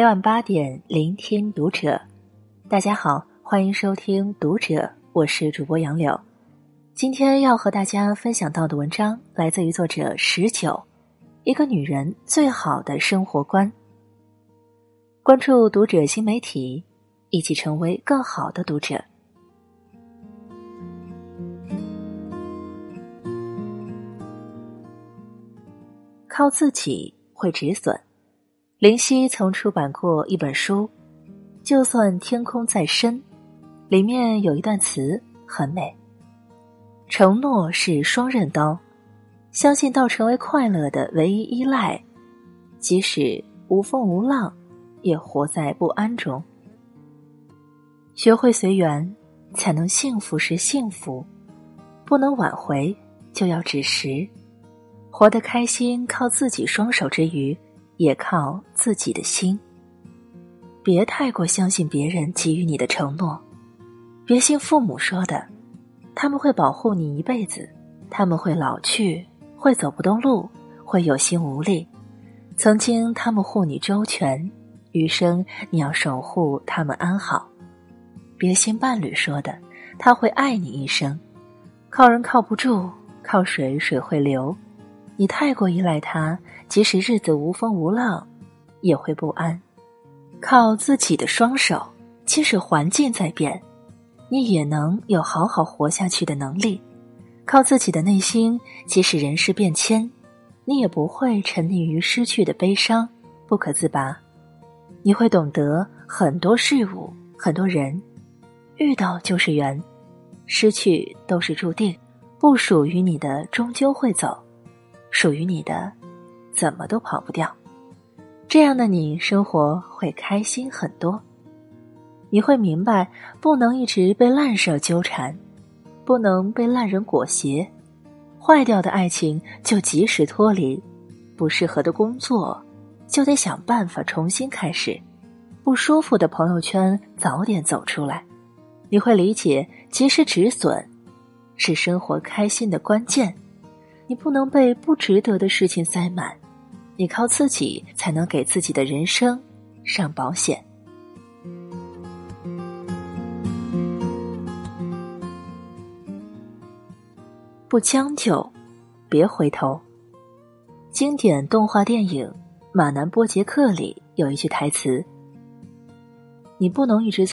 每晚八点，聆听读者。大家好，欢迎收听《读者》，我是主播杨柳。今天要和大家分享到的文章来自于作者十九，一个女人最好的生活观。关注《读者》新媒体，一起成为更好的读者。靠自己会止损。林夕曾出版过一本书，《就算天空再深》，里面有一段词很美。承诺是双刃刀，相信到成为快乐的唯一依赖，即使无风无浪，也活在不安中。学会随缘，才能幸福时幸福，不能挽回，就要止时。活得开心，靠自己双手之余。也靠自己的心。别太过相信别人给予你的承诺，别信父母说的，他们会保护你一辈子，他们会老去，会走不动路，会有心无力。曾经他们护你周全，余生你要守护他们安好。别信伴侣说的，他会爱你一生。靠人靠不住，靠水水会流。你太过依赖他，即使日子无风无浪，也会不安。靠自己的双手，即使环境在变，你也能有好好活下去的能力。靠自己的内心，即使人事变迁，你也不会沉溺于失去的悲伤，不可自拔。你会懂得很多事物，很多人，遇到就是缘，失去都是注定，不属于你的终究会走。属于你的，怎么都跑不掉。这样的你，生活会开心很多。你会明白，不能一直被烂事纠缠，不能被烂人裹挟。坏掉的爱情就及时脱离，不适合的工作就得想办法重新开始，不舒服的朋友圈早点走出来。你会理解，及时止损，是生活开心的关键。你不能被不值得的事情塞满，你靠自己才能给自己的人生上保险。不将就，别回头。经典动画电影《马南波杰克》里有一句台词：“你不能一直。”